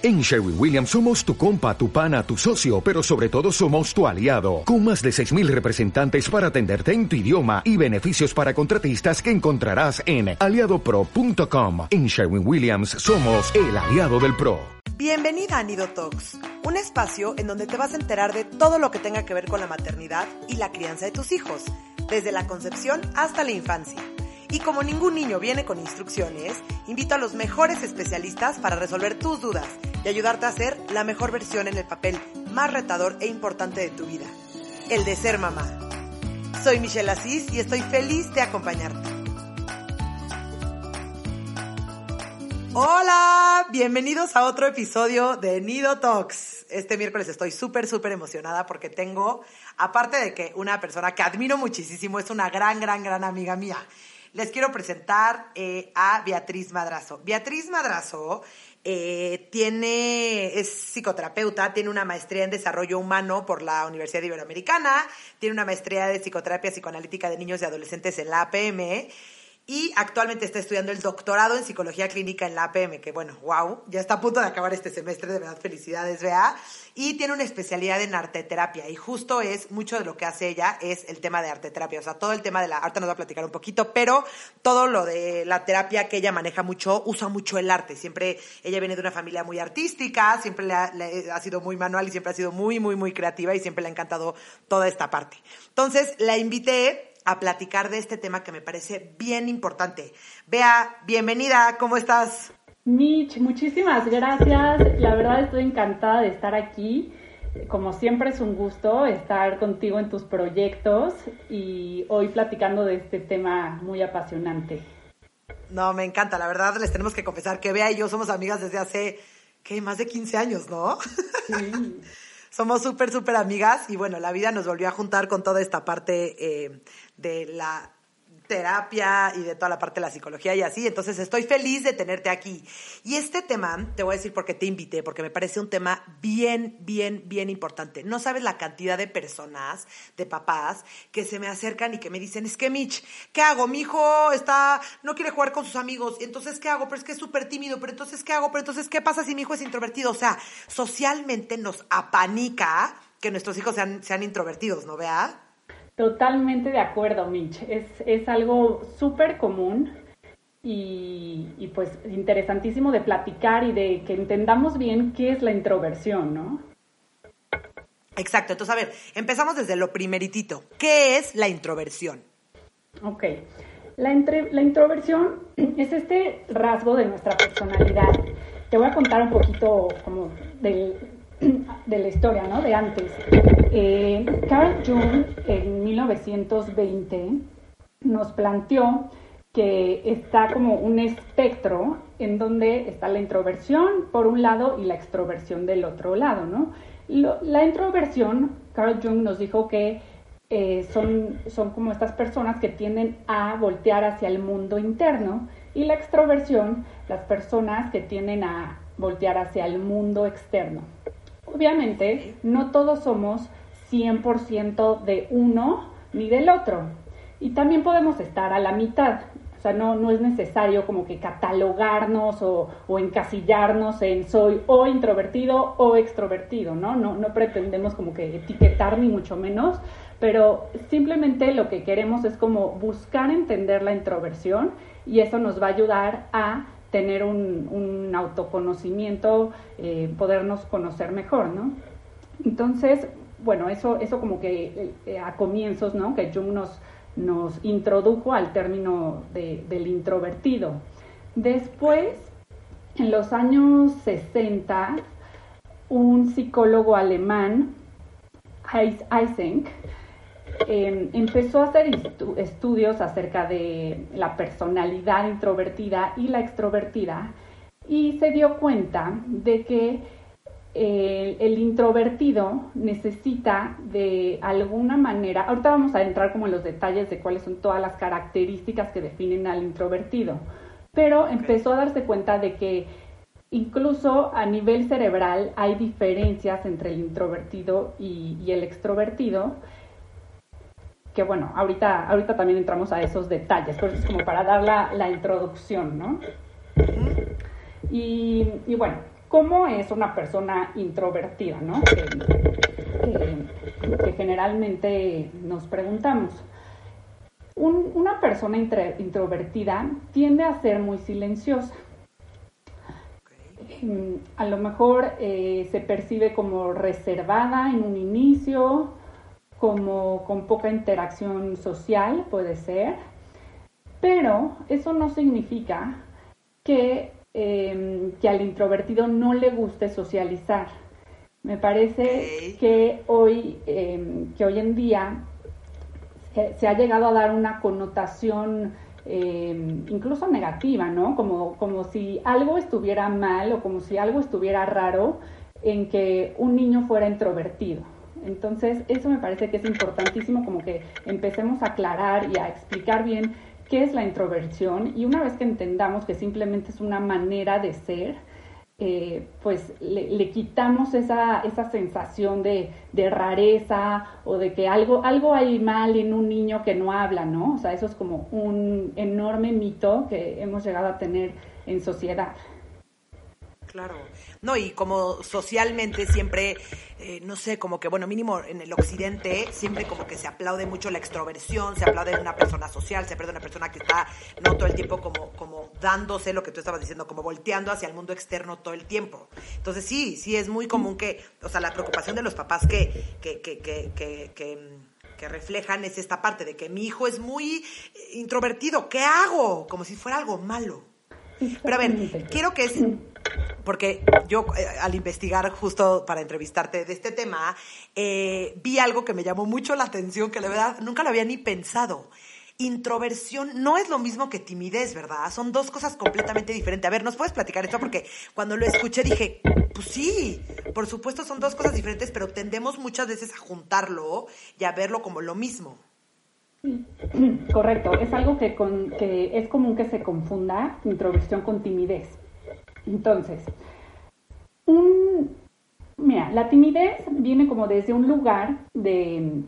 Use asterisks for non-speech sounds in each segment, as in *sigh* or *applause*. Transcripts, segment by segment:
En Sherwin Williams somos tu compa, tu pana, tu socio, pero sobre todo somos tu aliado, con más de 6.000 representantes para atenderte en tu idioma y beneficios para contratistas que encontrarás en aliadopro.com. En Sherwin Williams somos el aliado del PRO. Bienvenida a Nido Talks, un espacio en donde te vas a enterar de todo lo que tenga que ver con la maternidad y la crianza de tus hijos, desde la concepción hasta la infancia. Y como ningún niño viene con instrucciones, invito a los mejores especialistas para resolver tus dudas y ayudarte a ser la mejor versión en el papel más retador e importante de tu vida, el de ser mamá. Soy Michelle Asís y estoy feliz de acompañarte. Hola, bienvenidos a otro episodio de Nido Talks. Este miércoles estoy súper, súper emocionada porque tengo, aparte de que una persona que admiro muchísimo, es una gran, gran, gran amiga mía les quiero presentar eh, a Beatriz Madrazo. Beatriz Madrazo eh, tiene, es psicoterapeuta, tiene una maestría en desarrollo humano por la Universidad Iberoamericana, tiene una maestría de psicoterapia psicoanalítica de niños y adolescentes en la APM y actualmente está estudiando el doctorado en psicología clínica en la APM, que bueno, wow, ya está a punto de acabar este semestre, de verdad felicidades, vea. Y tiene una especialidad en arteterapia y justo es mucho de lo que hace ella es el tema de arteterapia, o sea, todo el tema de la arte nos va a platicar un poquito, pero todo lo de la terapia que ella maneja mucho, usa mucho el arte. Siempre ella viene de una familia muy artística, siempre ha, le ha sido muy manual y siempre ha sido muy, muy, muy creativa y siempre le ha encantado toda esta parte. Entonces, la invité a platicar de este tema que me parece bien importante. Bea, bienvenida, ¿cómo estás? Mitch, muchísimas gracias. La verdad estoy encantada de estar aquí. Como siempre es un gusto estar contigo en tus proyectos y hoy platicando de este tema muy apasionante. No, me encanta, la verdad les tenemos que confesar que Bea y yo somos amigas desde hace, ¿qué? Más de 15 años, ¿no? Sí. *laughs* somos súper, súper amigas y bueno, la vida nos volvió a juntar con toda esta parte eh, de la terapia y de toda la parte de la psicología y así. Entonces estoy feliz de tenerte aquí. Y este tema, te voy a decir por qué te invité, porque me parece un tema bien, bien, bien importante. No sabes la cantidad de personas, de papás, que se me acercan y que me dicen, es que Mitch, ¿qué hago? Mi hijo está, no quiere jugar con sus amigos. Entonces, ¿qué hago? Pero es que es súper tímido. Pero entonces, ¿qué hago? Pero entonces, ¿qué pasa si mi hijo es introvertido? O sea, socialmente nos apanica que nuestros hijos sean, sean introvertidos, ¿no vea? Totalmente de acuerdo, Mitch. Es, es algo súper común y, y, pues interesantísimo de platicar y de que entendamos bien qué es la introversión, ¿no? Exacto. Entonces, a ver, empezamos desde lo primeritito. ¿Qué es la introversión? Ok. La, entre, la introversión *clears throat* es este rasgo de nuestra personalidad. Te voy a contar un poquito como del, de la historia, ¿no? De antes. Eh, Carl Jung en 1920 nos planteó que está como un espectro en donde está la introversión por un lado y la extroversión del otro lado, ¿no? la introversión, Carl Jung nos dijo que eh, son, son como estas personas que tienden a voltear hacia el mundo interno y la extroversión, las personas que tienden a voltear hacia el mundo externo. Obviamente, no todos somos 100% de uno ni del otro. Y también podemos estar a la mitad. O sea, no, no es necesario como que catalogarnos o, o, encasillarnos en soy o introvertido o extrovertido, ¿no? ¿no? No pretendemos como que etiquetar ni mucho menos, pero simplemente lo que queremos es como buscar entender la introversión y eso nos va a ayudar a tener un, autoconocimiento, eh, podernos conocer mejor, ¿no? Entonces, bueno, eso, eso como que eh, a comienzos, ¿no? Que Jung nos, nos introdujo al término del introvertido. Después, en los años 60, un psicólogo alemán, Eysenck, Em, empezó a hacer estudios acerca de la personalidad introvertida y la extrovertida y se dio cuenta de que eh, el introvertido necesita de alguna manera, ahorita vamos a entrar como en los detalles de cuáles son todas las características que definen al introvertido, pero empezó a darse cuenta de que incluso a nivel cerebral hay diferencias entre el introvertido y, y el extrovertido que bueno, ahorita, ahorita también entramos a esos detalles, pero es como para dar la, la introducción, ¿no? Y, y, bueno, ¿Cómo es una persona introvertida, no? Que, generalmente nos preguntamos. una persona introvertida tiende a ser muy silenciosa. Mm, a lo mejor eh, se percibe como reservada en un inicio, como con poca interacción social, puede ser, pero eso no significa que, em, que al introvertido no le guste socializar. Me parece que hoy, em, que hoy en día se, ha llegado a dar una connotación em, incluso negativa, ¿no? Como, como si algo estuviera mal o como si algo estuviera raro en que un niño fuera introvertido. Entonces, eso me parece que es importantísimo como que empecemos a aclarar y a explicar bien qué es la introversión y una vez que entendamos que simplemente es una manera de ser, eh, pues le, quitamos esa, esa sensación de, de, rareza o de que algo, algo hay mal en un niño que no habla, ¿no? O sea, eso es como un enorme mito que hemos llegado a tener en sociedad. Claro. No, y como socialmente siempre, eh, no sé, como que, bueno, mínimo en el occidente, siempre como que se aplaude mucho la extroversión, se aplaude de una persona social, se aplaude de una persona que está no todo el tiempo como, como dándose lo que tú estabas diciendo, como volteando hacia el mundo externo todo el tiempo. Entonces sí, sí es muy común que, o sea, la preocupación de los papás que, que, que, que, que, que reflejan es esta parte de que mi hijo es muy introvertido, ¿qué hago? Como si fuera algo malo. Pero a ver, quiero que es, porque yo eh, al investigar justo para entrevistarte de este tema, eh, vi algo que me llamó mucho la atención, que la verdad nunca lo había ni pensado. Introversión no es lo mismo que timidez, ¿verdad? Son dos cosas completamente diferentes. A ver, ¿nos puedes platicar esto? Porque cuando lo escuché dije, pues sí, por supuesto son dos cosas diferentes, pero tendemos muchas veces a juntarlo y a verlo como lo mismo. Correcto, es algo que, con, que es común que se confunda introversión con timidez. Entonces, un, mira, la timidez viene como desde un lugar de,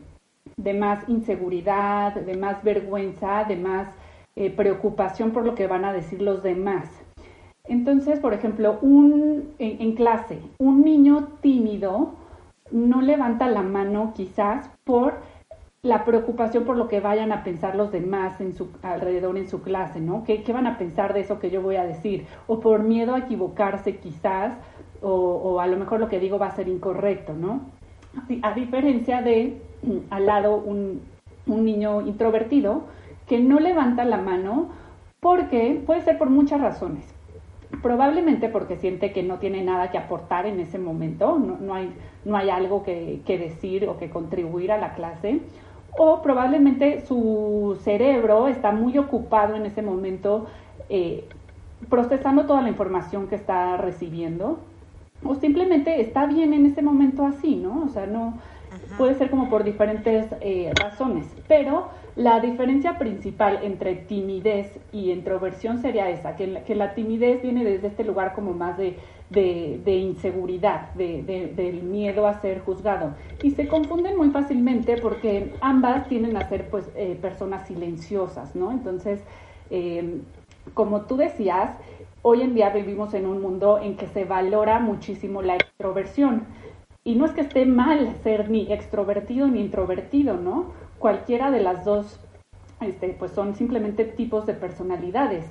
más inseguridad, de más vergüenza, de más eh, preocupación por lo que van a decir los demás. Entonces, por ejemplo, un, en clase, un niño tímido no levanta la mano quizás por la preocupación por lo que vayan a pensar los demás en su alrededor en su clase, ¿no? ¿Qué, van a pensar de eso que yo voy a decir? O por miedo a equivocarse quizás, o, a lo mejor lo que digo va a ser incorrecto, ¿no? A diferencia de *clears throat* al lado un, niño introvertido que no levanta la mano porque puede ser por muchas razones. Probablemente porque siente que no tiene nada que aportar en ese momento, no, hay, no hay algo que decir o que contribuir a la clase o probablemente su cerebro está muy ocupado en ese momento eh, procesando toda la información que está recibiendo. O simplemente está bien en ese momento así, ¿no? O sea, no puede ser como por diferentes eh, razones, pero la diferencia principal entre timidez y introversión sería esa, que la, que la timidez viene desde este lugar como más de de, inseguridad, de, del miedo a ser juzgado. Y se confunden muy fácilmente porque ambas tienen a ser pues, eh, personas silenciosas, ¿no? Entonces, em, como tú decías, hoy en día vivimos en un mundo en que se valora muchísimo la extroversión. Y no es que esté mal ser ni extrovertido ni introvertido, ¿no? Cualquiera de las dos este, pues son simplemente tipos de personalidades.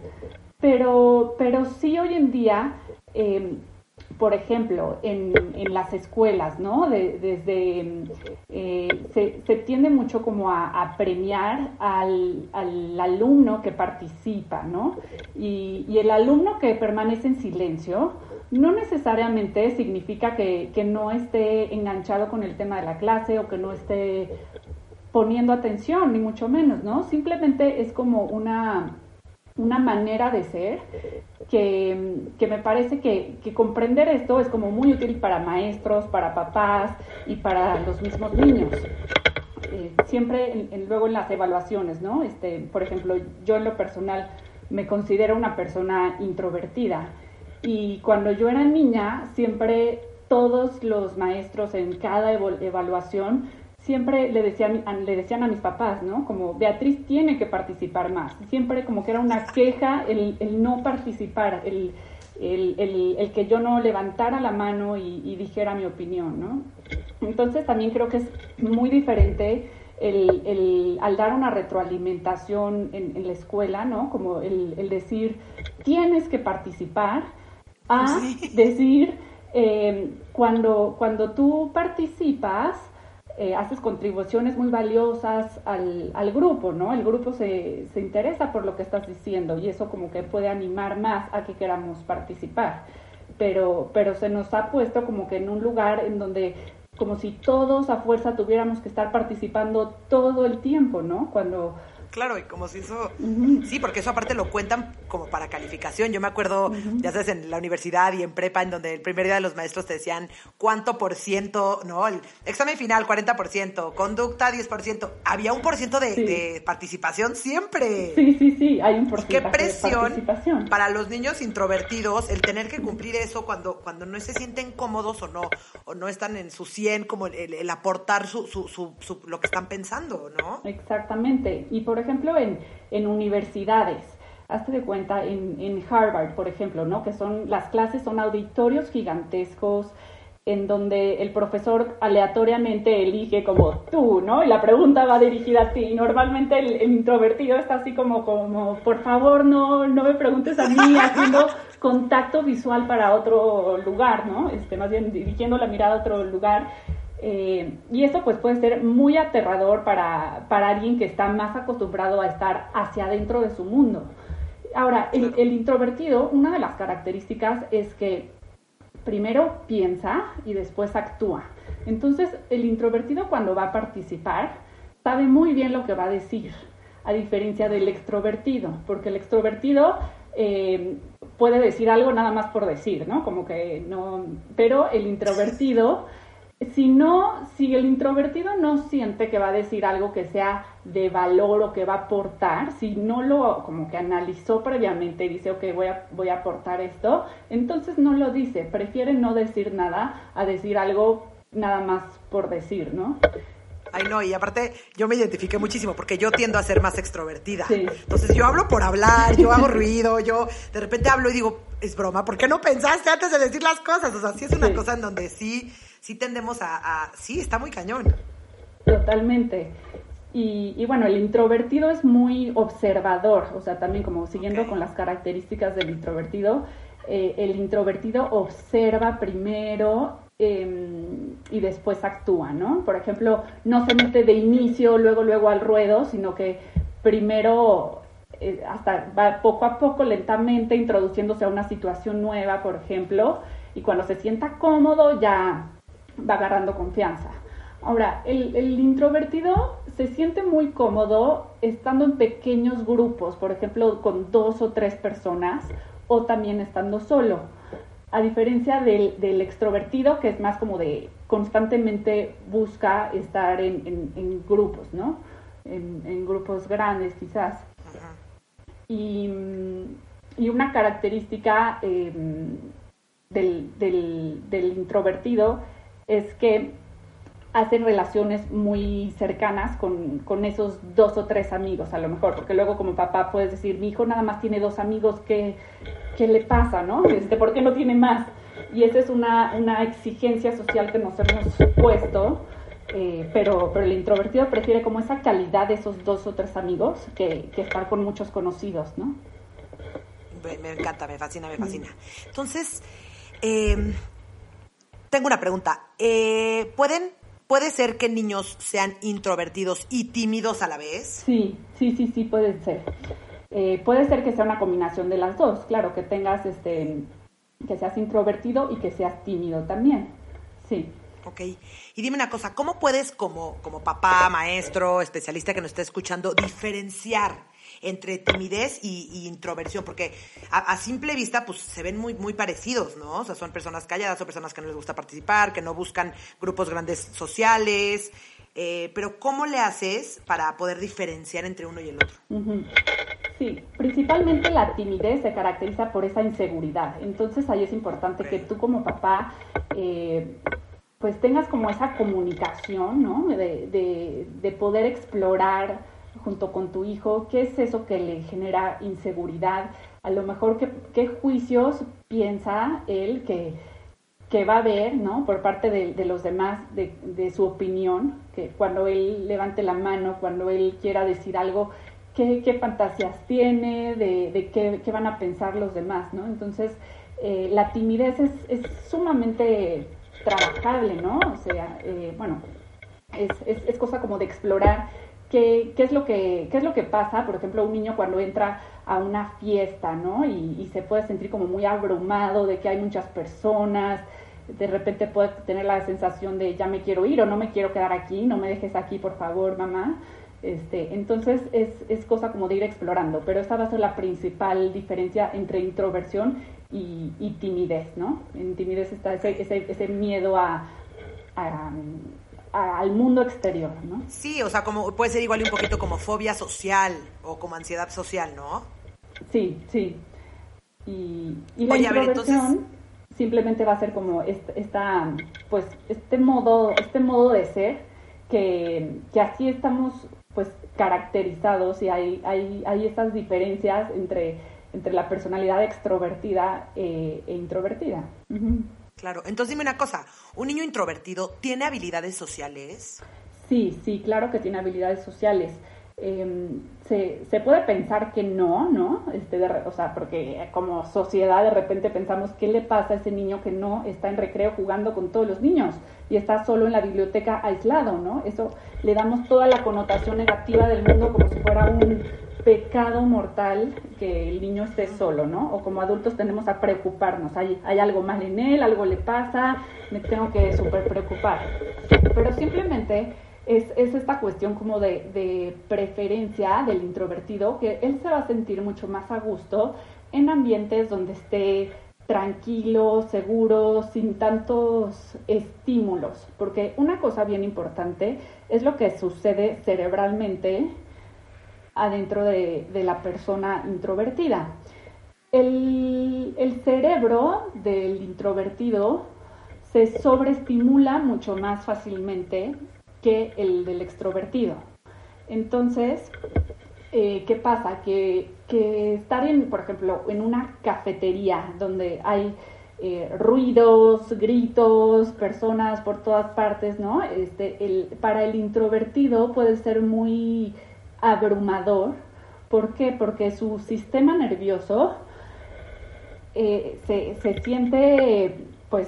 Pero, pero sí hoy en día eh, por ejemplo, en, en, las escuelas, ¿no? desde eh, se, tiende mucho como a, premiar al, al, alumno que participa, ¿no? Y, y, el alumno que permanece en silencio no necesariamente significa que, que no esté enganchado con el tema de la clase o que no esté poniendo atención, ni mucho menos, ¿no? Simplemente es como una una manera de ser que, me parece que, comprender esto es como muy útil para maestros, para papás y para los mismos niños. Eh, siempre luego en las evaluaciones, ¿no? Este, por ejemplo, yo en lo personal me considero una persona introvertida y cuando yo era niña siempre todos los maestros en cada evaluación siempre le decían, le decían a mis papás, ¿no? Como Beatriz tiene que participar más. Siempre como que era una queja el, no participar, el, el, que yo no levantara la mano y, dijera mi opinión, ¿no? Entonces también creo que es muy diferente el, al dar una retroalimentación en, la escuela, ¿no? Como el, decir, tienes que participar, a decir, eh, cuando, cuando tú participas, eh, haces contribuciones muy valiosas al, al grupo, ¿no? El grupo se, se, interesa por lo que estás diciendo y eso como que puede animar más a que queramos participar. Pero, pero se nos ha puesto como que en un lugar en donde como si todos a fuerza tuviéramos que estar participando todo el tiempo, ¿no? Cuando, Claro, y como si eso... Sí, porque eso aparte lo cuentan como para calificación. Yo me acuerdo, ya sabes, en la universidad y en prepa, en donde el primer día de los maestros te decían cuánto por ciento, ¿no? El examen final, 40%, conducta, 10%. Había un por ciento de, participación siempre. Sí, sí, sí, hay un por Qué presión para los niños introvertidos el tener que cumplir eso cuando, cuando no se sienten cómodos o no, o no están en su 100, como el, aportar su, su, su, lo que están pensando, ¿no? Exactamente. Y por ejemplo, en, en universidades. Hazte de cuenta en, en, Harvard, por ejemplo, ¿no? Que son, las clases son auditorios gigantescos en donde el profesor aleatoriamente elige como tú, ¿no? Y la pregunta va dirigida a ti. Y normalmente el, introvertido está así como, como, por favor, no, no me preguntes a mí, haciendo *laughs* contacto visual para otro lugar, ¿no? Este, más bien dirigiendo la mirada a otro lugar. Eh, y eso pues puede ser muy aterrador para, para, alguien que está más acostumbrado a estar hacia adentro de su mundo. Ahora, el, el, introvertido, una de las características es que primero piensa y después actúa. Entonces, el introvertido cuando va a participar sabe muy bien lo que va a decir, a diferencia del extrovertido, porque el extrovertido eh, puede decir algo nada más por decir, ¿no? Como que no, pero el introvertido si no, si el introvertido no siente que va a decir algo que sea de valor o que va a aportar, si no lo como que analizó previamente y dice, ok, voy a, voy a aportar esto, entonces no lo dice, prefiere no decir nada a decir algo nada más por decir, ¿no? Ay, no, y aparte yo me identifiqué muchísimo porque yo tiendo a ser más extrovertida. Entonces yo hablo por hablar, yo hago ruido, yo de repente hablo y digo, es broma, ¿por qué no pensaste antes de decir las cosas? O sea, sí es una cosa en donde sí sí tendemos a, sí, está muy cañón. Totalmente. Y, bueno, el introvertido es muy observador, o sea, también como siguiendo con las características del introvertido, eh, el introvertido observa primero em, y después actúa, ¿no? Por ejemplo, no se mete de inicio, luego, luego al ruedo, sino que primero eh, hasta va poco a poco, lentamente, introduciéndose a una situación nueva, por ejemplo, y cuando se sienta cómodo ya va agarrando confianza. Ahora, el, introvertido se siente muy cómodo estando en pequeños grupos, por ejemplo, con dos o tres personas, o también estando solo. A diferencia del, extrovertido, que es más como de constantemente busca estar en, grupos, ¿no? En, grupos grandes quizás. Y, una característica em, del, del introvertido es que hacen relaciones muy cercanas con, con, esos dos o tres amigos, a lo mejor, porque luego como papá puedes decir, mi hijo nada más tiene dos amigos, ¿qué, qué le pasa, no? Este, ¿Por qué no tiene más? Y esa es una, una exigencia social que nos hemos puesto, eh, pero, pero el introvertido prefiere como esa calidad de esos dos o tres amigos que, que estar con muchos conocidos, ¿no? Me, encanta, me fascina, me fascina. Entonces, eh, tengo una pregunta. Eh, ¿Pueden, ¿Puede ser que niños sean introvertidos y tímidos a la vez? Sí, sí, sí, sí, puede ser. Eh, puede ser que sea una combinación de las dos, claro, que tengas este, que seas introvertido y que seas tímido también. Sí. Ok. Y dime una cosa, ¿cómo puedes como, como papá, maestro, especialista que nos está escuchando, diferenciar entre timidez y, introversión, porque a, simple vista pues se ven muy, muy parecidos, ¿no? O sea, son personas calladas, son personas que no les gusta participar, que no buscan grupos grandes sociales, eh, pero ¿cómo le haces para poder diferenciar entre uno y el otro? Sí, principalmente la timidez se caracteriza por esa inseguridad. Entonces ahí es importante que tú como papá eh, pues tengas como esa comunicación, ¿no? De, de, de poder explorar junto con tu hijo, qué es eso que le genera inseguridad, a lo mejor qué, qué juicios piensa él que, que va a haber, ¿no? Por parte de, los demás, de, de, su opinión, que cuando él levante la mano, cuando él quiera decir algo, qué, qué fantasías tiene, de, de qué, qué, van a pensar los demás, ¿no? Entonces, eh, la timidez es, es, sumamente trabajable, ¿no? O sea, eh, bueno, es, es, es, cosa como de explorar qué, qué, es lo que, qué es lo que pasa, por ejemplo, un niño cuando entra a una fiesta, ¿no? Y, se puede sentir como muy abrumado de que hay muchas personas, de repente puede tener la sensación de ya me quiero ir o no me quiero quedar aquí, no me dejes aquí, por favor, mamá. Este, entonces es, es cosa como de ir explorando, pero esta va a ser la principal diferencia entre introversión y, y timidez, ¿no? En timidez está ese, ese, ese miedo a, a, a, al mundo exterior, ¿no? Sí, o sea, como puede ser igual un poquito como fobia social o como ansiedad social, ¿no? Sí, sí. Y, y la Oye, introversión... A ver, entonces simplemente va a ser como esta, pues, este modo, este modo de ser que, que así estamos pues caracterizados y hay, hay, hay estas diferencias entre, entre la personalidad extrovertida eh, e introvertida. Uh -huh. Claro, entonces dime una cosa, ¿un niño introvertido tiene habilidades sociales? Sí, sí, claro que tiene habilidades sociales. Eh, se, se, puede pensar que no, ¿no? Este, de, o sea, porque como sociedad de repente pensamos, ¿qué le pasa a ese niño que no está en recreo jugando con todos los niños y está solo en la biblioteca aislado, ¿no? Eso le damos toda la connotación negativa del mundo como si fuera un pecado mortal que el niño esté solo, ¿no? O como adultos tenemos a preocuparnos, hay, hay algo mal en él, algo le pasa, me tengo que súper preocupar. Pero simplemente es, es esta cuestión como de, de, preferencia del introvertido, que él se va a sentir mucho más a gusto en ambientes donde esté tranquilo, seguro, sin tantos estímulos, porque una cosa bien importante es lo que sucede cerebralmente adentro de, de la persona introvertida. El, el cerebro del introvertido se sobreestimula mucho más fácilmente que el del extrovertido. Entonces, eh, ¿qué pasa? Que, que, estar en, por ejemplo, en una cafetería donde hay eh, ruidos, gritos, personas por todas partes, ¿no? Este, el, para el introvertido puede ser muy abrumador. ¿Por qué? Porque su sistema nervioso eh, se, se siente, pues,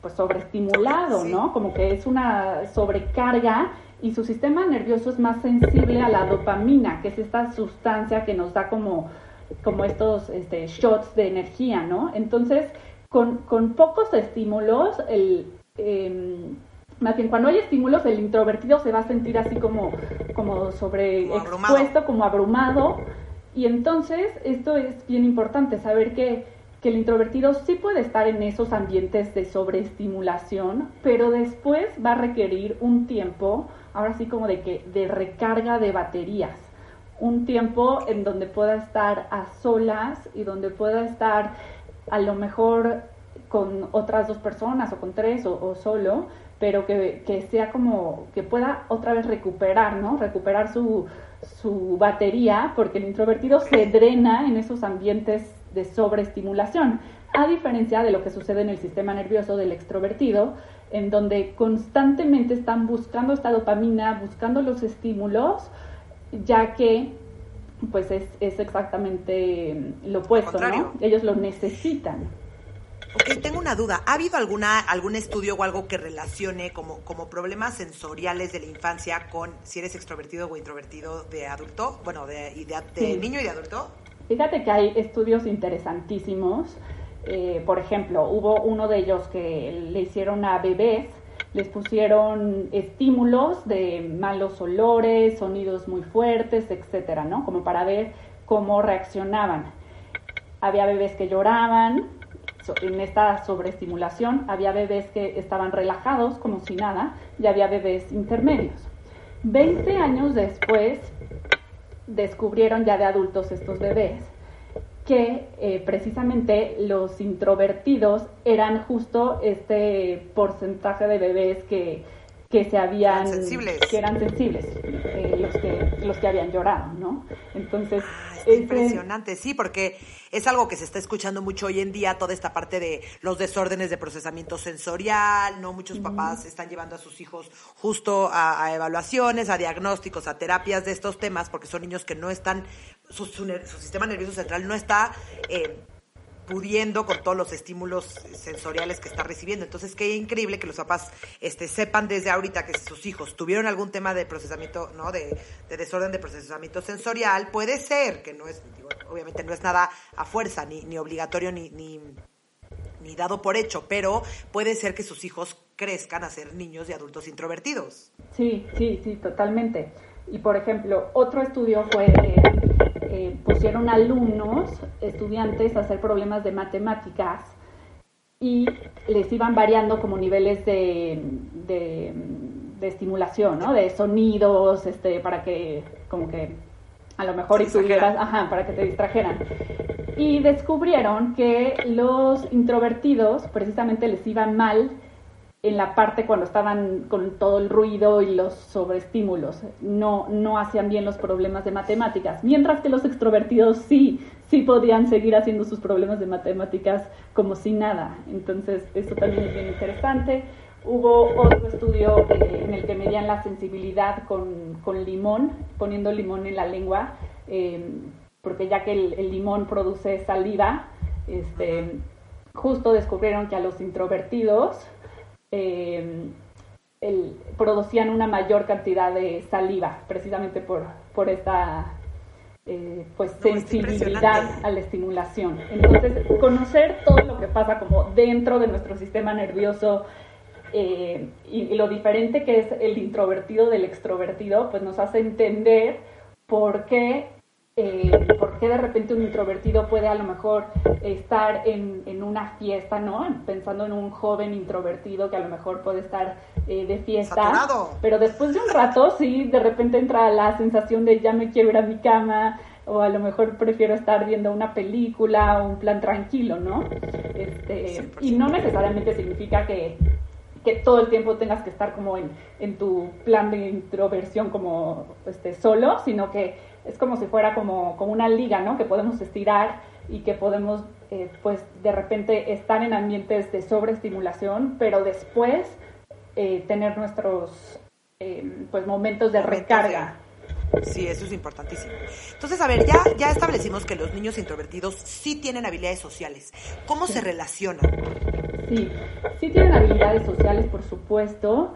pues sobreestimulado, ¿no? Como que es una sobrecarga y su sistema nervioso es más sensible a la dopamina, que es esta sustancia que nos da como, como estos este, shots de energía, ¿no? Entonces, con, con pocos estímulos, el, eh, más bien cuando hay estímulos, el introvertido se va a sentir así como, como sobreexpuesto, como abrumado. Y entonces, esto es bien importante, saber que que el introvertido sí puede estar en esos ambientes de sobreestimulación, pero después va a requerir un tiempo, ahora sí como de que de recarga de baterías, un tiempo en donde pueda estar a solas y donde pueda estar a lo mejor con otras dos personas o con tres o, o solo, pero que, que, sea como que pueda otra vez recuperar, ¿no? Recuperar su, su batería, porque el introvertido *laughs* se drena en esos ambientes de sobreestimulación, a diferencia de lo que sucede en el sistema nervioso del extrovertido, en donde constantemente están buscando esta dopamina, buscando los estímulos, ya que pues es, es exactamente lo opuesto, ¿no? Ellos lo necesitan. Ok, tengo una duda. ¿Ha habido alguna, algún estudio o algo que relacione como, como problemas sensoriales de la infancia con si eres extrovertido o introvertido de adulto? Bueno, de, de, de sí. niño y de adulto. Fíjate que hay estudios interesantísimos. Eh, por ejemplo, hubo uno de ellos que le hicieron a bebés, les pusieron estímulos de malos olores, sonidos muy fuertes, etcétera, ¿no? Como para ver cómo reaccionaban. Había bebés que lloraban en esta sobreestimulación, había bebés que estaban relajados como si nada y había bebés intermedios. Veinte años después, descubrieron ya de adultos estos bebés que eh, precisamente los introvertidos eran justo este porcentaje de bebés que, que se habían sensibles. que eran sensibles eh, los que los que habían llorado no entonces impresionante, sí, porque es algo que se está escuchando mucho hoy en día, toda esta parte de los desórdenes de procesamiento sensorial, ¿no? Muchos papás están llevando a sus hijos justo a, evaluaciones, a diagnósticos, a terapias de estos temas, porque son niños que no están, su, sistema nervioso central no está... Eh, pudiendo con todos los estímulos sensoriales que está recibiendo. Entonces, qué increíble que los papás este, sepan desde ahorita que si sus hijos tuvieron algún tema de procesamiento, ¿no? De, desorden de procesamiento sensorial, puede ser, que no es, obviamente no es nada a fuerza, ni, ni obligatorio, ni, ni, ni dado por hecho, pero puede ser que sus hijos crezcan a ser niños y adultos introvertidos. Sí, sí, sí, totalmente. Y por ejemplo, otro estudio fue eh, pusieron alumnos, estudiantes, a hacer problemas de matemáticas y les iban variando como niveles de, de, estimulación, ¿no? De sonidos, este, para que, como que, a lo mejor y tuvieras, ajá, para que te distrajeran. Y descubrieron que los introvertidos precisamente les iban mal en la parte cuando estaban con todo el ruido y los sobreestímulos. No, no hacían bien los problemas de matemáticas. Mientras que los extrovertidos sí, sí podían seguir haciendo sus problemas de matemáticas como si nada. Entonces, eso también es bien interesante. Hubo otro estudio en el que medían la sensibilidad con, con, limón, poniendo limón en la lengua, eh, porque ya que el, el limón produce saliva, este, justo descubrieron que a los introvertidos eh, producían una mayor cantidad de saliva, precisamente por, por esta eh, pues sensibilidad a la estimulación. Entonces, conocer todo lo que pasa como dentro de nuestro sistema nervioso eh, y, lo diferente que es el introvertido del extrovertido, pues nos hace entender por qué eh, por qué de repente un introvertido puede a lo mejor estar en, en, una fiesta, ¿no? Pensando en un joven introvertido que a lo mejor puede estar eh, de fiesta, pero después de un rato sí, de repente entra la sensación de ya me quiero ir a mi cama o a lo mejor prefiero estar viendo una película o un plan tranquilo, ¿no? Este, y no necesariamente significa que, que todo el tiempo tengas que estar como en, en tu plan de introversión como este, solo, sino que es como si fuera como, como una liga, ¿no? Que podemos estirar y que podemos, eh, pues, de repente estar en ambientes de sobreestimulación, pero después eh, tener nuestros, eh, pues, momentos de recarga. Sí, eso es importantísimo. Entonces, a ver, ya, ya establecimos que los niños introvertidos sí tienen habilidades sociales. ¿Cómo se relacionan? Sí, sí tienen habilidades sociales, por supuesto.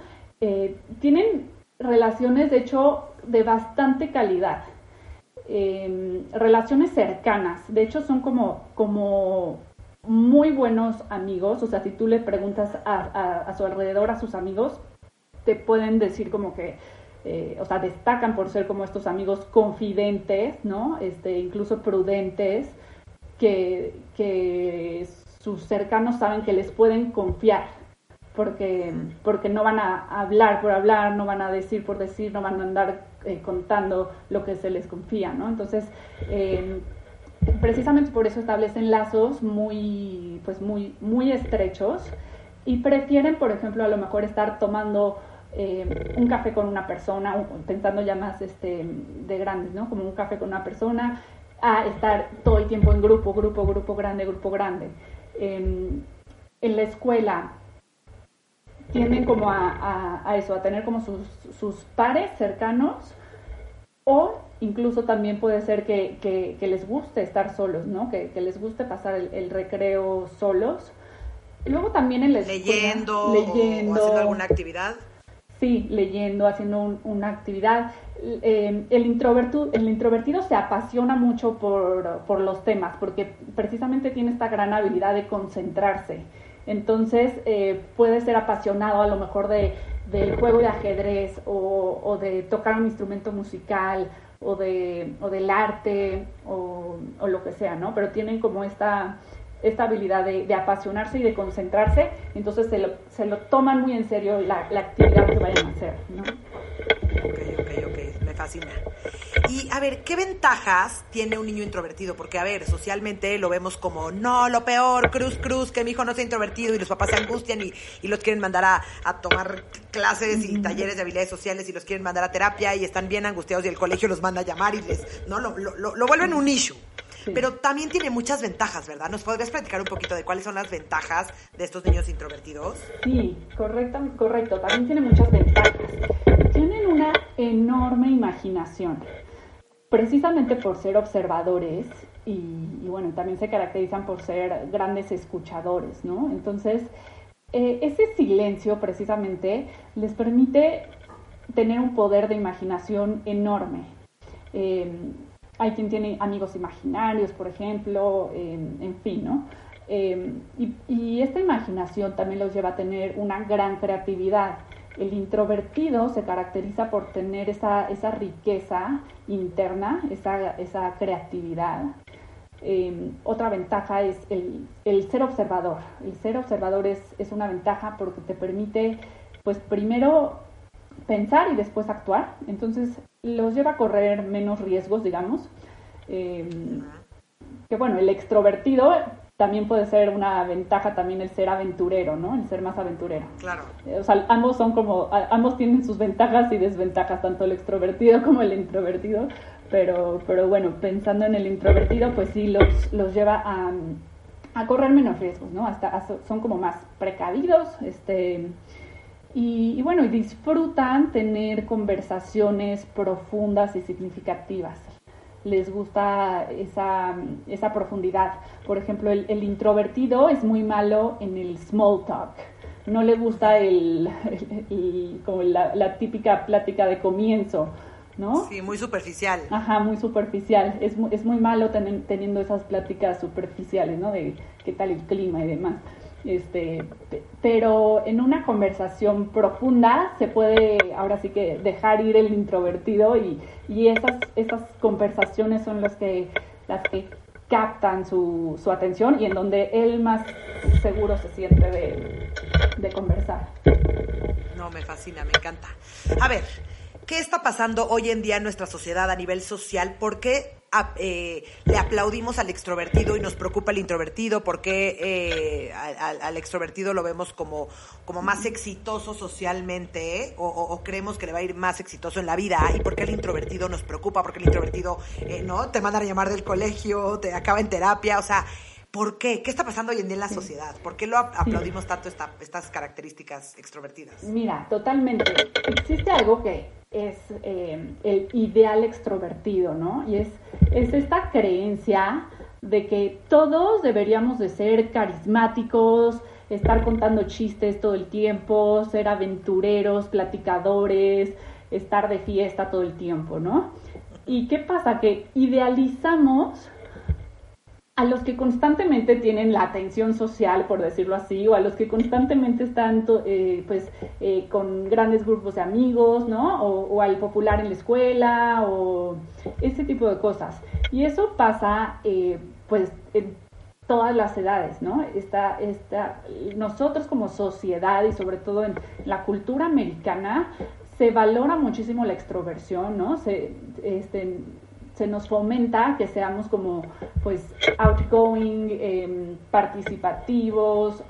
tienen relaciones, de hecho, de bastante calidad. Em, relaciones cercanas. De hecho, son como, como muy buenos amigos. O sea, si tú le preguntas a, su alrededor, a sus amigos, te pueden decir como que, eh, o sea, destacan por ser como estos amigos confidentes, ¿no? Este, incluso prudentes, que, que sus cercanos saben que les pueden confiar, porque, porque no van a hablar por hablar, no van a decir por decir, no van a andar eh, contando lo que se les confía, ¿no? Entonces, em, precisamente por eso establecen lazos muy, pues muy, muy estrechos y prefieren, por ejemplo, a lo mejor estar tomando em, un café con una persona, pensando ya más este, de grandes, ¿no? Como un café con una persona, a estar todo el tiempo en grupo, grupo, grupo grande, grupo grande. Em, en la escuela, tienden como a, eso, a tener como sus, pares cercanos o incluso también puede ser que, les guste estar solos, ¿no? Que, les guste pasar el, recreo solos. luego también en la leyendo, leyendo haciendo alguna actividad. Sí, leyendo, haciendo una actividad. Eh, el, introvertido, el introvertido se apasiona mucho por, por los temas porque precisamente tiene esta gran habilidad de concentrarse. Entonces eh, puede ser apasionado a lo mejor de, del juego de ajedrez o, de tocar un instrumento musical o, de, o del arte o, lo que sea, ¿no? Pero tienen como esta, esta habilidad de, apasionarse y de concentrarse, entonces se lo, se lo toman muy en serio la, la actividad que vayan a hacer, ¿no? Fascina. Y a ver, ¿qué ventajas tiene un niño introvertido? Porque, a ver, socialmente lo vemos como, no, lo peor, cruz, cruz, que mi hijo no sea introvertido y los papás se angustian y, y los quieren mandar a, a tomar clases y talleres de habilidades sociales y los quieren mandar a terapia y están bien angustiados y el colegio los manda a llamar y les, ¿no? Lo, lo, lo, vuelven un issue. Pero también tiene muchas ventajas, ¿verdad? ¿Nos podrías platicar un poquito de cuáles son las ventajas de estos niños introvertidos? Sí, correcto, correcto. También tiene muchas ventajas. Tienen una enorme imaginación, precisamente por ser observadores y, bueno, también se caracterizan por ser grandes escuchadores, ¿no? Entonces, eh, ese silencio precisamente les permite tener un poder de imaginación enorme. Eh, hay quien tiene amigos imaginarios, por ejemplo, en fin, ¿no? Eh, y, esta imaginación también los lleva a tener una gran creatividad. El introvertido se caracteriza por tener esa, esa riqueza interna, esa, esa creatividad. Eh, otra ventaja es el, el, ser observador. El ser observador es, es, una ventaja porque te permite, pues primero pensar y después actuar. Entonces los lleva a correr menos riesgos, digamos. Eh, que bueno, el extrovertido también puede ser una ventaja también el ser aventurero, ¿no? El ser más aventurero. Claro. Eh, o sea, ambos son como, ambos tienen sus ventajas y desventajas, tanto el extrovertido como el introvertido, pero, pero bueno, pensando en el introvertido, pues sí los, los lleva a, a correr menos riesgos, ¿no? Hasta, son como más precavidos, este, y, bueno, y disfrutan tener conversaciones profundas y significativas. Les gusta esa, esa profundidad. Por ejemplo, el, introvertido es muy malo en el small talk. No le gusta el, como la, la, típica plática de comienzo, ¿no? Sí, muy superficial. Ajá, muy superficial. Es, es muy malo teniendo esas pláticas superficiales, ¿no? De qué tal el clima y demás. Este, pero en una conversación profunda se puede ahora sí que dejar ir el introvertido y, y esas, esas conversaciones son las que, las que captan su, su atención y en donde él más seguro se siente de, de conversar. No, me fascina, me encanta. A ver, ¿qué está pasando hoy en día en nuestra sociedad a nivel social? ¿Por qué eh, le aplaudimos al extrovertido y nos preocupa el introvertido? ¿Por qué eh, al, extrovertido lo vemos como, como más exitoso socialmente o, creemos que le va a ir más exitoso en la vida? ¿Y por qué el introvertido nos preocupa? ¿Por qué el introvertido eh, no te mandan a llamar del colegio, te acaba en terapia? O sea, ¿Por qué? ¿Qué está pasando hoy en día en la sociedad? ¿Por qué lo aplaudimos tanto estas características extrovertidas? Mira, totalmente. Existe algo que es eh, el ideal extrovertido, ¿no? Y es, es esta creencia de que todos deberíamos de ser carismáticos, estar contando chistes todo el tiempo, ser aventureros, platicadores, estar de fiesta todo el tiempo, ¿no? ¿Y qué pasa? Que idealizamos a los que constantemente tienen la atención social, por decirlo así, o a los que constantemente están eh, pues eh, con grandes grupos de amigos, ¿no? O, al popular en la escuela, o ese tipo de cosas. Y eso pasa eh, pues en todas las edades, ¿no? Esta, esta, nosotros como sociedad y sobre todo en la cultura americana se valora muchísimo la extroversión, ¿no? Se, este, se nos fomenta que seamos como pues outgoing, em, participativos,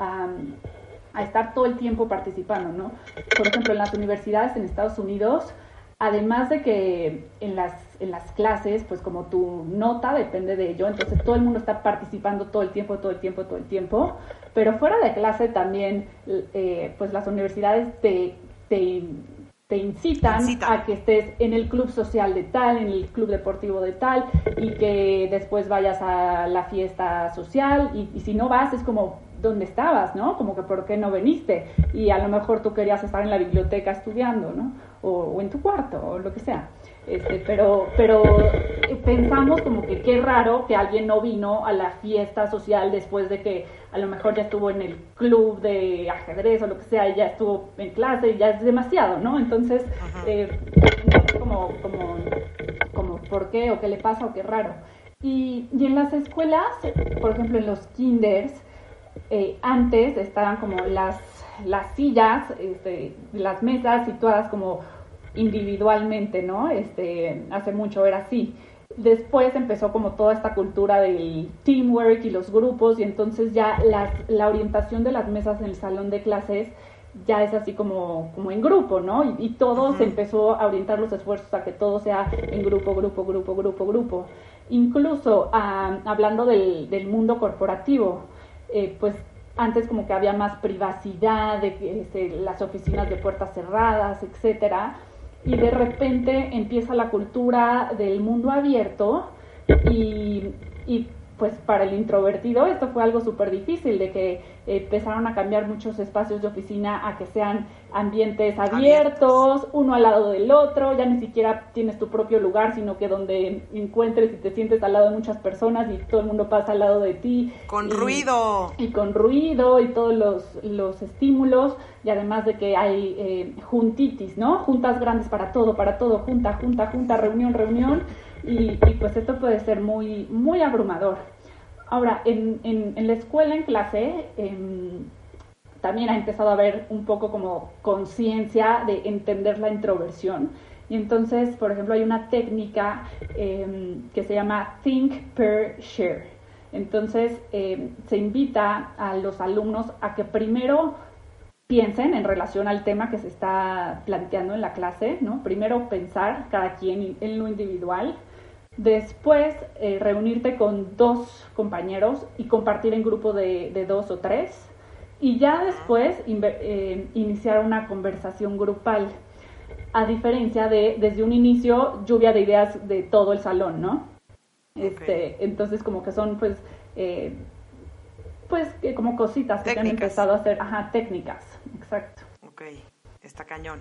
a estar todo el tiempo participando, ¿no? Por ejemplo, en las universidades en Estados Unidos, además de que en las, en las clases, pues como tu nota depende de ello, entonces todo el mundo está participando todo el tiempo, todo el tiempo, todo el tiempo, pero fuera de clase también, eh, pues las universidades te, te te incitan a que estés en el club social de tal, en el club deportivo de tal, y que después vayas a la fiesta social, y, si no vas es como, ¿dónde estabas? ¿no? Como que, ¿por qué no veniste? Y a lo mejor tú querías estar en la biblioteca estudiando, ¿no? O, o en tu cuarto, o lo que sea. Este, pero, pero pensamos como que qué raro que alguien no vino a la fiesta social después de que a lo mejor ya estuvo en el club de ajedrez o lo que sea, y ya estuvo en clase y ya es demasiado, ¿no? Entonces, eh, como, como, como, ¿por qué o qué le pasa o qué raro? Y, y en las escuelas, por ejemplo, en los kinders, eh, antes estaban como las, las sillas, este, las mesas situadas como individualmente, ¿no? Este, hace mucho era así. Después empezó como toda esta cultura del teamwork y los grupos y entonces ya la orientación de las mesas en el salón de clases ya es así como, como en grupo, ¿no? Y, todo se empezó a orientar los esfuerzos a que todo sea en grupo, grupo, grupo, grupo, grupo. Incluso ah, hablando del, del, mundo corporativo, eh, pues antes como que había más privacidad, de este, las oficinas de puertas cerradas, etcétera, y de repente empieza la cultura del mundo abierto y, y pues para el introvertido esto fue algo súper difícil, de que empezaron a cambiar muchos espacios de oficina a que sean ambientes abiertos, uno al lado del otro, ya ni siquiera tienes tu propio lugar, sino que donde encuentres y te sientes al lado de muchas personas y todo el mundo pasa al lado de ti. Con ruido. Y con ruido y todos los, los estímulos, y además de que hay eh, juntitis, ¿no? Juntas grandes para todo, para todo, junta, junta, junta, reunión, reunión. Y, pues esto puede ser muy, muy abrumador. Ahora, en, en, la escuela, en clase, em, también ha empezado a haber un poco como conciencia de entender la introversión. Y entonces, por ejemplo, hay una técnica em, que se llama Think Per Share. Entonces, em, se invita a los alumnos a que primero piensen en relación al tema que se está planteando en la clase, ¿no? Primero pensar cada quien en lo individual, Después, eh, reunirte con dos compañeros y compartir en grupo de, dos o tres. Y ya después eh, iniciar una conversación grupal. A diferencia de desde un inicio lluvia de ideas de todo el salón, ¿no? Este, entonces como que son pues eh, pues como cositas que han empezado a hacer, ajá, técnicas, exacto. Ok, está cañón.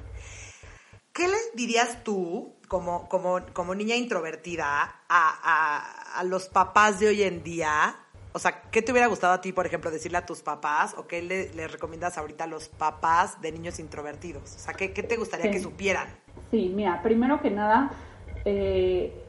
¿Qué le dirías tú como, como, como niña introvertida a, a, los papás de hoy en día? O sea, ¿qué te hubiera gustado a ti, por ejemplo, decirle a tus papás o qué le, recomiendas ahorita a los papás de niños introvertidos? O sea, ¿qué, qué te gustaría que supieran? Sí, mira, primero que nada, eh,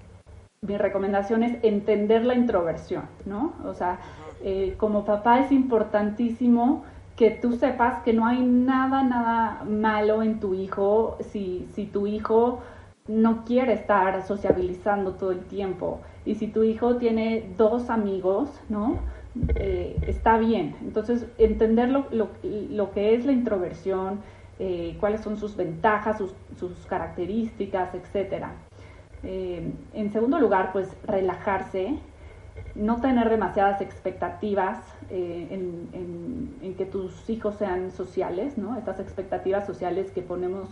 mi recomendación es entender la introversión, ¿no? O sea, eh, como papá es importantísimo que tú sepas que no hay nada, nada malo en tu hijo si, si tu hijo no quiere estar sociabilizando todo el tiempo. Y si tu hijo tiene dos amigos, ¿no? Eh, está bien. Entonces, entender lo, lo, que es la introversión, eh, cuáles son sus ventajas, sus, sus características, etc. Eh, en segundo lugar, pues relajarse, no tener demasiadas expectativas en, en, que tus hijos sean sociales, ¿no? Estas expectativas sociales que ponemos,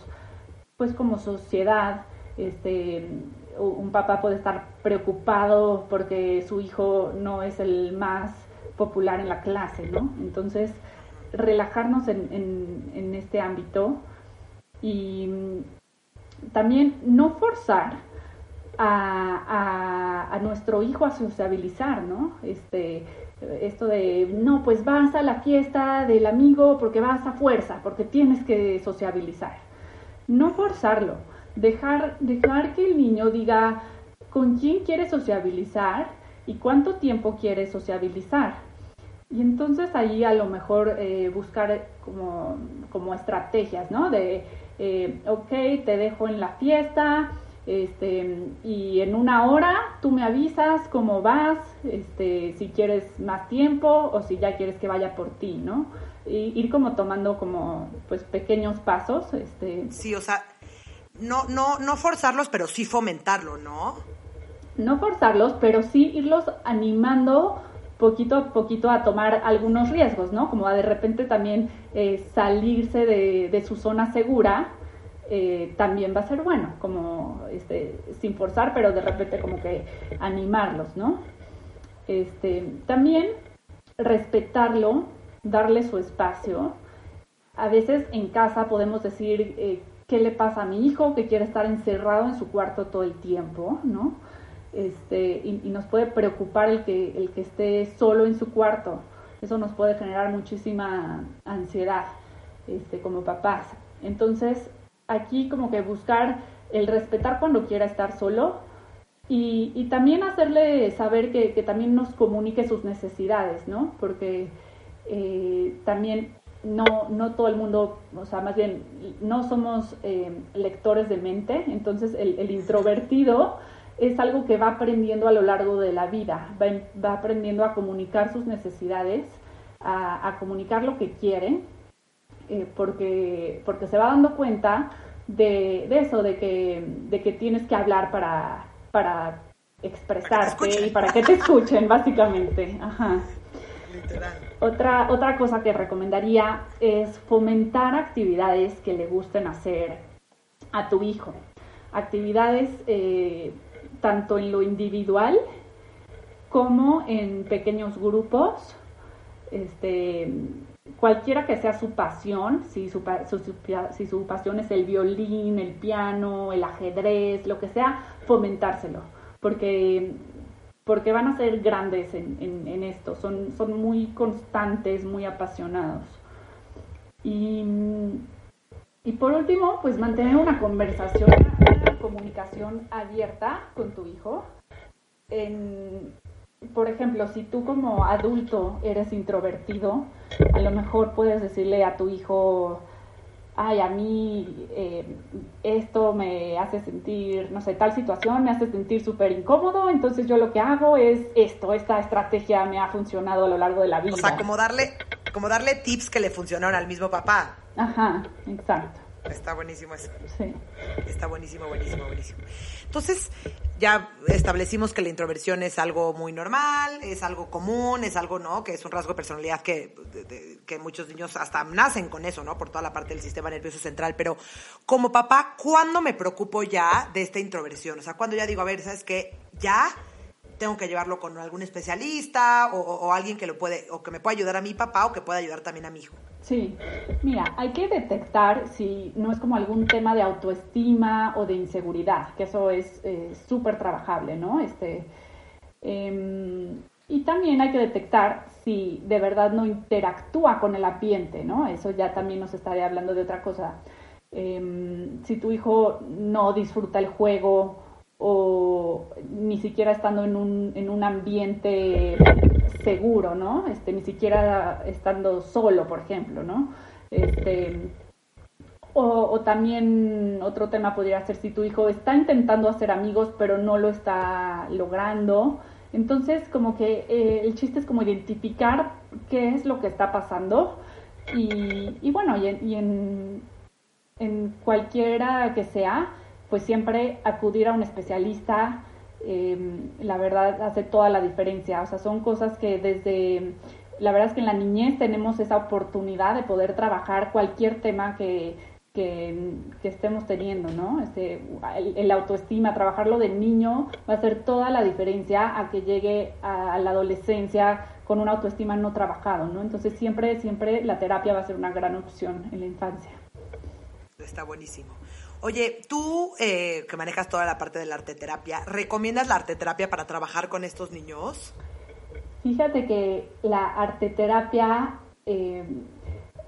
pues como sociedad, este, un papá puede estar preocupado porque su hijo no es el más popular en la clase, ¿no? Entonces, relajarnos en, en, este ámbito y también no forzar a, a, nuestro hijo a sociabilizar, ¿no? Este, esto de, no, pues vas a la fiesta del amigo porque vas a fuerza, porque tienes que sociabilizar. No forzarlo, dejar, dejar que el niño diga con quién quiere sociabilizar y cuánto tiempo quiere sociabilizar. Y entonces ahí a lo mejor eh, buscar como, como, estrategias, ¿no? De, eh, ok, te dejo en la fiesta, este, y en una hora tú me avisas cómo vas, este, si quieres más tiempo o si ya quieres que vaya por ti, ¿no? Y ir como tomando como pues pequeños pasos, este. Sí, o sea, no, no, no forzarlos, pero sí fomentarlo, ¿no? No forzarlos, pero sí irlos animando poquito a poquito a tomar algunos riesgos, ¿no? Como a de repente también eh, salirse de, de, su zona segura, eh, también va a ser bueno, como este, sin forzar, pero de repente como que animarlos, ¿no? Este, también respetarlo, darle su espacio. A veces en casa podemos decir eh, qué le pasa a mi hijo que quiere estar encerrado en su cuarto todo el tiempo, ¿no? Este, y, nos puede preocupar el que, el que esté solo en su cuarto. Eso nos puede generar muchísima ansiedad este, como papás. Entonces, aquí como que buscar el respetar cuando quiera estar solo y, también hacerle saber que, también nos comunique sus necesidades, ¿no? Porque eh, también no, no todo el mundo, o sea, más bien, no somos eh, lectores de mente, entonces el, introvertido es algo que va aprendiendo a lo largo de la vida, va, aprendiendo a comunicar sus necesidades, a, comunicar lo que quiere, eh, porque, porque se va dando cuenta de, eso, de que, de que tienes que hablar para, para expresarte y para que te escuchen, básicamente. Ajá. Otra, otra cosa que recomendaría es fomentar actividades que le gusten hacer a tu hijo. Actividades eh, tanto en lo individual como en pequeños grupos. Este, cualquiera que sea su pasión, si su, si su pasión es el violín, el piano, el ajedrez, lo que sea, fomentárselo. Porque porque van a ser grandes en, esto, son, son muy constantes, muy apasionados. Y, por último, pues mantener una conversación, una comunicación abierta con tu hijo. por ejemplo, si tú como adulto eres introvertido, a lo mejor puedes decirle a tu hijo, ay, a mí eh, esto me hace sentir, no sé, tal situación me hace sentir súper incómodo, entonces yo lo que hago es esto, esta estrategia me ha funcionado a lo largo de la vida. O sea, como darle, como darle tips que le funcionaron al mismo papá. Ajá, exacto. Está buenísimo eso. Sí. Está buenísimo, buenísimo, buenísimo. Entonces, ya establecimos que la introversión es algo muy normal, es algo común, es algo, ¿no? Que es un rasgo de personalidad que, que muchos niños hasta nacen con eso, ¿no? Por toda la parte del sistema nervioso central. Pero como papá, ¿cuándo me preocupo ya de esta introversión? O sea, cuando ya digo, a ver, ¿sabes qué? Ya tengo que llevarlo con algún especialista o, alguien que lo puede, o que me pueda ayudar a mi papá o que pueda ayudar también a mi hijo. Sí, mira, hay que detectar si no es como algún tema de autoestima o de inseguridad, que eso es eh, súper trabajable, ¿no? Este, em, y también hay que detectar si de verdad no interactúa con el ambiente, ¿no? Eso ya también nos estaría hablando de otra cosa. Em, si tu hijo no disfruta el juego o ni siquiera estando en un, en un ambiente seguro, ¿no? Este, ni siquiera estando solo, por ejemplo, ¿no? Este, o, también otro tema podría ser si tu hijo está intentando hacer amigos pero no lo está logrando. Entonces, como que eh, el chiste es como identificar qué es lo que está pasando y, y bueno, y, y en, en cualquiera que sea, pues siempre acudir a un especialista, em, la verdad hace toda la diferencia. O sea, son cosas que desde, la verdad es que en la niñez tenemos esa oportunidad de poder trabajar cualquier tema que, que, estemos teniendo, ¿no? Este, el, autoestima, trabajarlo de niño va a hacer toda la diferencia a que llegue a, la adolescencia con una autoestima no trabajado, ¿no? Entonces siempre, siempre la terapia va a ser una gran opción en la infancia. Está buenísimo. Oye, tú eh, que manejas toda la parte de la arteterapia, ¿recomiendas la arteterapia para trabajar con estos niños? Fíjate que la arteterapia eh,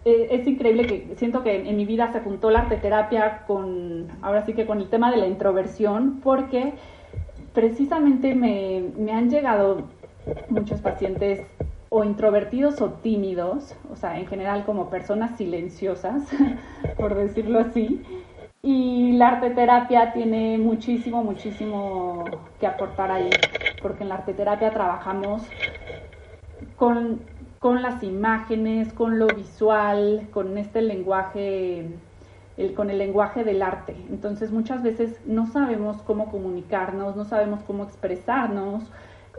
es increíble que siento que en mi vida se juntó la arteterapia con, ahora sí que con el tema de la introversión, porque precisamente me, me han llegado muchos pacientes o introvertidos o tímidos, o sea, en general como personas silenciosas, *laughs* por decirlo así, y la arteterapia tiene muchísimo, muchísimo que aportar ahí, porque en la arteterapia trabajamos con, las imágenes, con lo visual, con este lenguaje, el, con el lenguaje del arte. Entonces muchas veces no sabemos cómo comunicarnos, no sabemos cómo expresarnos,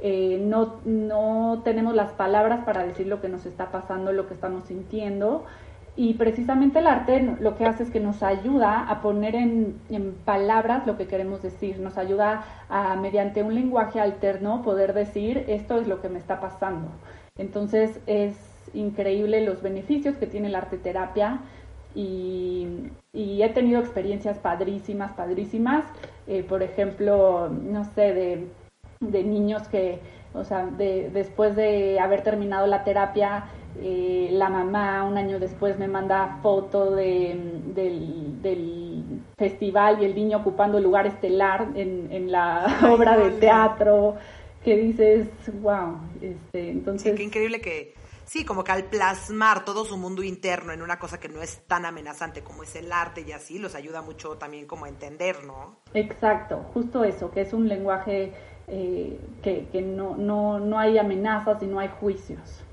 eh, no, no tenemos las palabras para decir lo que nos está pasando, lo que estamos sintiendo. Y precisamente el arte lo que hace es que nos ayuda a poner en, palabras lo que queremos decir, nos ayuda a, mediante un lenguaje alterno, poder decir esto es lo que me está pasando. Entonces es increíble los beneficios que tiene la arte terapia y, he tenido experiencias padrísimas, padrísimas. Eh, por ejemplo, no sé, de, de niños que, o sea, de, después de haber terminado la terapia, eh, la mamá un año después me manda foto de, del, festival y el niño ocupando el lugar estelar en, la *laughs* obra de teatro, que dices, wow, este, entonces... Sí, qué increíble que Sí, como que al plasmar todo su mundo interno en una cosa que no es tan amenazante como es el arte y así, los ayuda mucho también como a entender, ¿no? Exacto, justo eso, que es un lenguaje eh, que, que no, no, no, hay amenazas y no hay juicios.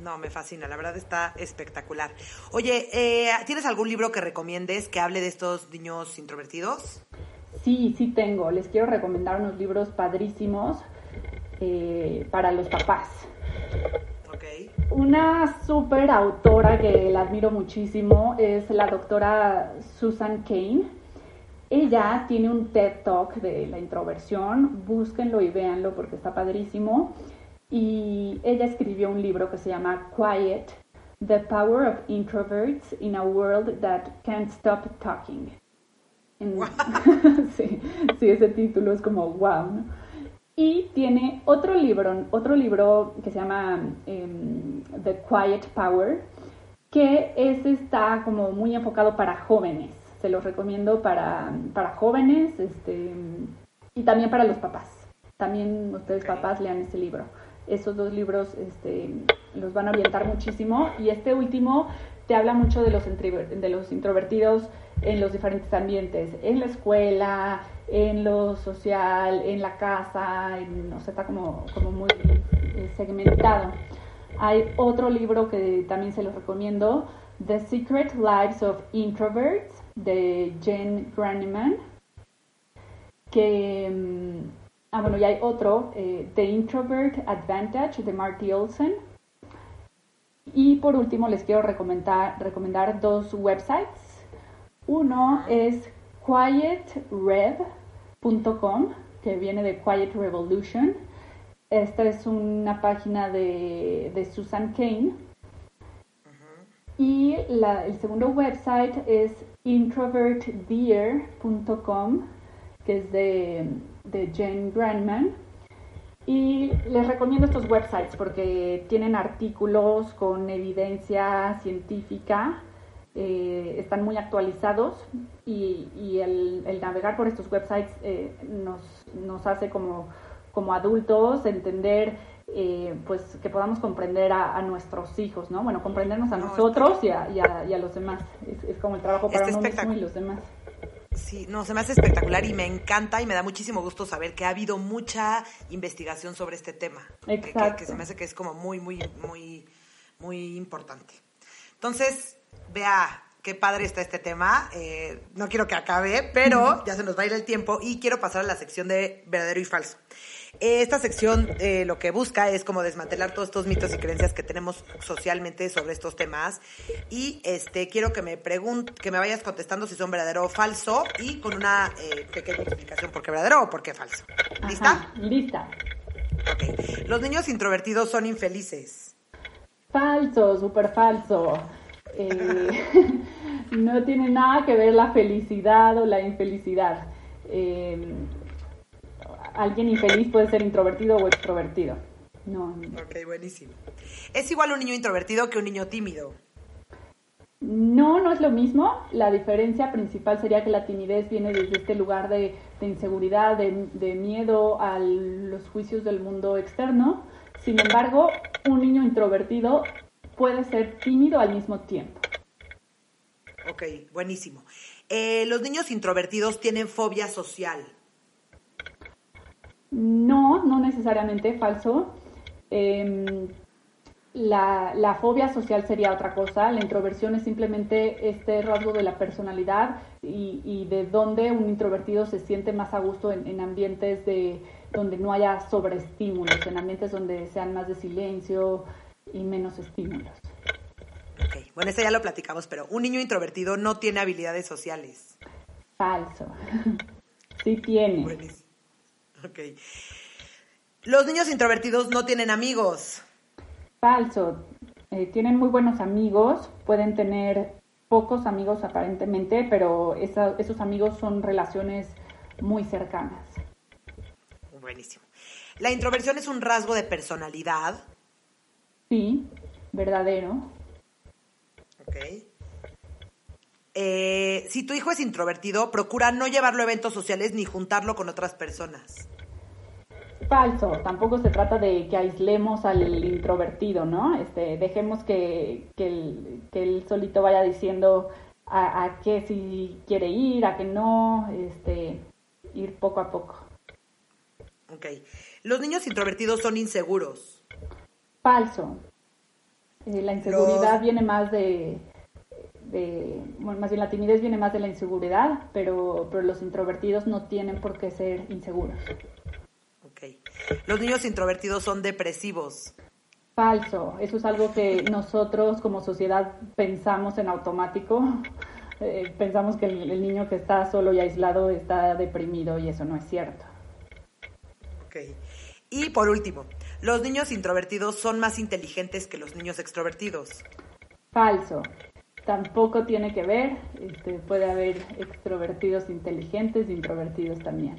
No, me fascina, la verdad está espectacular. Oye, eh, ¿tienes algún libro que recomiendes que hable de estos niños introvertidos? Sí, sí tengo. Les quiero recomendar unos libros padrísimos eh, para los papás. Una super autora que la admiro muchísimo es la doctora Susan Kane. Ella tiene un TED Talk de la introversión, búsquenlo y véanlo porque está padrísimo. Y ella escribió un libro que se llama Quiet, The Power of Introverts in a World That Can't Stop Talking. *laughs* sí, sí, ese título es como wow. ¿no? Y tiene otro libro, otro libro que se llama em, The Quiet Power, que ese está como muy enfocado para jóvenes. Se los recomiendo para, para jóvenes este, y también para los papás. También ustedes papás lean ese libro. Esos dos libros este, los van a orientar muchísimo. Y este último te habla mucho de los, de los introvertidos en los diferentes ambientes, en la escuela, en lo social, en la casa, está como, como muy eh, segmentado. Hay otro libro que también se los recomiendo, The Secret Lives of Introverts, de Jen Graneman, que, mm, ah, bueno, y hay otro, eh, The Introvert Advantage, de Marty Olsen. Y por último les quiero recomendar, recomendar dos websites. Uno es quietrev.com, que viene de Quiet Revolution. Esta es una página de, de Susan Kane. Y la, el segundo website es introvertdear.com, que es de, de Jane Grandman. Y les recomiendo estos websites porque tienen artículos con evidencia científica eh, están muy actualizados y, el, navegar por estos websites eh, nos, nos, hace como, como adultos entender eh, pues que podamos comprender a, nuestros hijos, ¿no? Bueno, comprendernos a nosotros y a, y, a, los demás. Es, como el trabajo para uno mismo y los demás. Sí, no, se me hace espectacular y me encanta y me da muchísimo gusto saber que ha habido mucha investigación sobre este tema. Exacto. Que, que se me hace que es como muy, muy, muy, muy importante. Entonces, vea qué padre está este tema. Eh, no quiero que acabe, pero ya se nos va a ir el tiempo y quiero pasar a la sección de verdadero y falso. Esta sección eh, lo que busca es como desmantelar todos estos mitos y creencias que tenemos socialmente sobre estos temas y este quiero que me que me vayas contestando si son verdadero o falso y con una eh, pequeña explicación por qué verdadero o por qué falso. ¿Lista? lista. Ok. Los niños introvertidos son infelices. Falso, súper falso. Eh, *laughs* no tiene nada que ver la felicidad o la infelicidad. Eh, alguien infeliz puede ser introvertido o extrovertido. No. Ok, buenísimo. ¿Es igual un niño introvertido que un niño tímido? No, no es lo mismo. La diferencia principal sería que la timidez viene desde este lugar de, inseguridad, de, de, miedo a los juicios del mundo externo. Sin embargo, un niño introvertido puede ser tímido al mismo tiempo. Ok, buenísimo. Eh, ¿Los niños introvertidos tienen fobia social? No, no necesariamente, falso. Em, la, fobia social sería otra cosa. La introversión es simplemente este rasgo de la personalidad y, de donde un introvertido se siente más a gusto en, en, ambientes de donde no haya sobreestímulos, en ambientes donde sean más de silencio, y menos estímulos. Ok, bueno, eso ya lo platicamos, pero un niño introvertido no tiene habilidades sociales. Falso. *laughs* sí tiene. Buenísimo. *laughs* Ok. Los niños introvertidos no tienen amigos. Falso. Eh, tienen muy buenos amigos, pueden tener pocos amigos aparentemente, pero esos amigos son relaciones muy cercanas. Buenísimo. ¿La introversión es un rasgo de personalidad? Sí, verdadero. Ok. Eh, si tu hijo es introvertido, procura no llevarlo a eventos sociales ni juntarlo con otras personas. falso, tampoco se trata de que aislemos al introvertido, ¿no? Este, dejemos que, que, él solito vaya diciendo a, a qué si quiere ir, a qué no, este, ir poco a poco. Ok. Los niños introvertidos son inseguros. Falso. Eh, la inseguridad viene más de, de, bueno, más bien la timidez viene más de la inseguridad, pero, pero los introvertidos no tienen por qué ser inseguros. Ok. Los niños introvertidos son depresivos. Falso. Eso es algo que nosotros como sociedad pensamos en automático. *laughs* Eh, pensamos que el, el niño que está solo y aislado está deprimido y eso no es cierto. Ok. Y por último, los niños introvertidos son más inteligentes que los niños extrovertidos. Falso. Tampoco tiene que ver. Este, puede haber extrovertidos inteligentes e introvertidos también.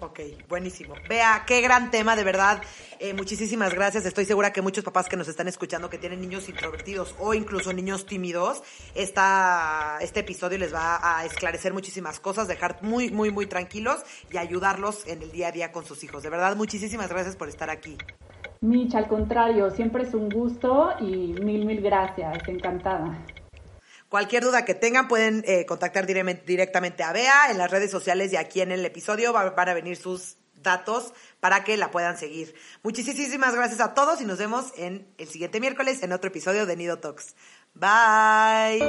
Ok, buenísimo. Vea, qué gran tema, de verdad. Eh, muchísimas gracias. Estoy segura que muchos papás que nos están escuchando que tienen niños introvertidos o incluso niños tímidos, esta, este episodio les va a esclarecer muchísimas cosas, dejar muy, muy, muy tranquilos y ayudarlos en el día a día con sus hijos. De verdad, muchísimas gracias por estar aquí. Mitch, al contrario, siempre es un gusto y mil, mil gracias. Encantada. Cualquier duda que tengan pueden eh, contactar directamente a Bea en las redes sociales y aquí en el episodio va- van a venir sus datos para que la puedan seguir. Muchísimas gracias a todos y nos vemos en el siguiente miércoles en otro episodio de Nido Talks. Bye.